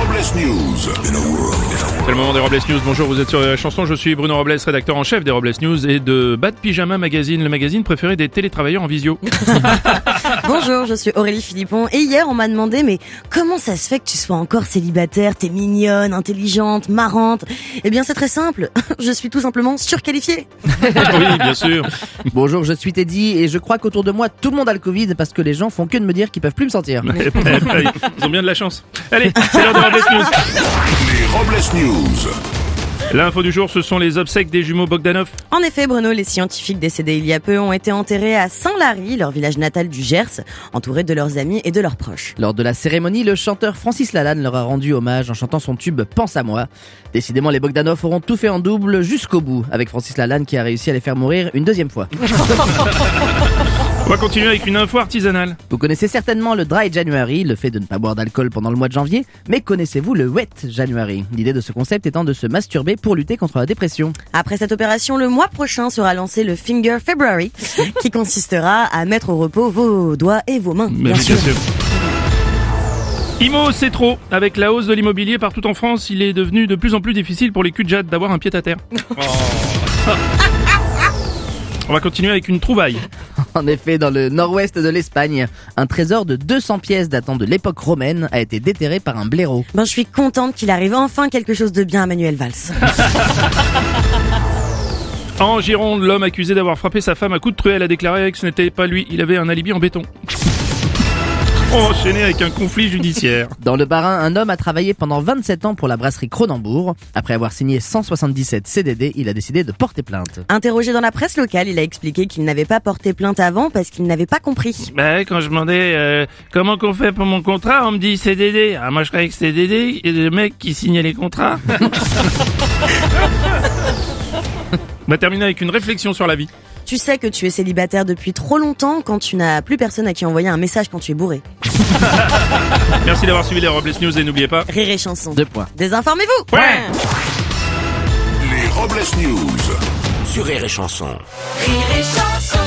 Robles News. C'est le moment des Robles News. Bonjour, vous êtes sur la chanson. Je suis Bruno Robles, rédacteur en chef des Robles News et de Bad Pyjama Magazine, le magazine préféré des télétravailleurs en visio. Bonjour, je suis Aurélie Philippon et hier on m'a demandé mais comment ça se fait que tu sois encore célibataire? T'es mignonne, intelligente, marrante. Eh bien c'est très simple, je suis tout simplement surqualifiée. oui, bien sûr. Bonjour, je suis Teddy et je crois qu'autour de moi tout le monde a le Covid parce que les gens font que de me dire qu'ils peuvent plus me sentir. Ils ont bien de la chance. Allez, c'est l'heure Robles News. Les Robles News. L'info du jour, ce sont les obsèques des jumeaux Bogdanov. En effet Bruno, les scientifiques décédés il y a peu ont été enterrés à Saint-Lary, leur village natal du Gers, entourés de leurs amis et de leurs proches. Lors de la cérémonie, le chanteur Francis Lalanne leur a rendu hommage en chantant son tube Pense à moi. Décidément, les Bogdanov auront tout fait en double jusqu'au bout, avec Francis Lalanne qui a réussi à les faire mourir une deuxième fois. On va continuer avec une info artisanale. Vous connaissez certainement le Dry January, le fait de ne pas boire d'alcool pendant le mois de janvier, mais connaissez-vous le Wet January? L'idée de ce concept étant de se masturber pour lutter contre la dépression. Après cette opération, le mois prochain sera lancé le Finger February, qui consistera à mettre au repos vos doigts et vos mains. Bien oui, sûr. Imo, c'est trop. Avec la hausse de l'immobilier partout en France, il est devenu de plus en plus difficile pour les cul d'avoir un pied à terre. On va continuer avec une trouvaille. En effet, dans le nord-ouest de l'Espagne, un trésor de 200 pièces datant de l'époque romaine a été déterré par un blaireau. Ben, je suis contente qu'il arrive enfin quelque chose de bien à Manuel Valls. En Gironde, l'homme accusé d'avoir frappé sa femme à coups de truelle a déclaré que ce n'était pas lui, il avait un alibi en béton. On va enchaîner avec un conflit judiciaire. Dans le Bas-Rhin, un homme a travaillé pendant 27 ans pour la brasserie Cronenbourg. Après avoir signé 177 CDD, il a décidé de porter plainte. Interrogé dans la presse locale, il a expliqué qu'il n'avait pas porté plainte avant parce qu'il n'avait pas compris. Bah, quand je demandais euh, comment qu'on fait pour mon contrat, on me dit CDD. Ah, moi je croyais que CDD, et le mec qui signait les contrats. On va terminer avec une réflexion sur la vie. Tu sais que tu es célibataire depuis trop longtemps quand tu n'as plus personne à qui envoyer un message quand tu es bourré. Merci d'avoir suivi les Robles News et n'oubliez pas... Rire et chanson. Deux points. Désinformez-vous Ouais. Les Robles News. Sur Rire et Chanson. Rire et chanson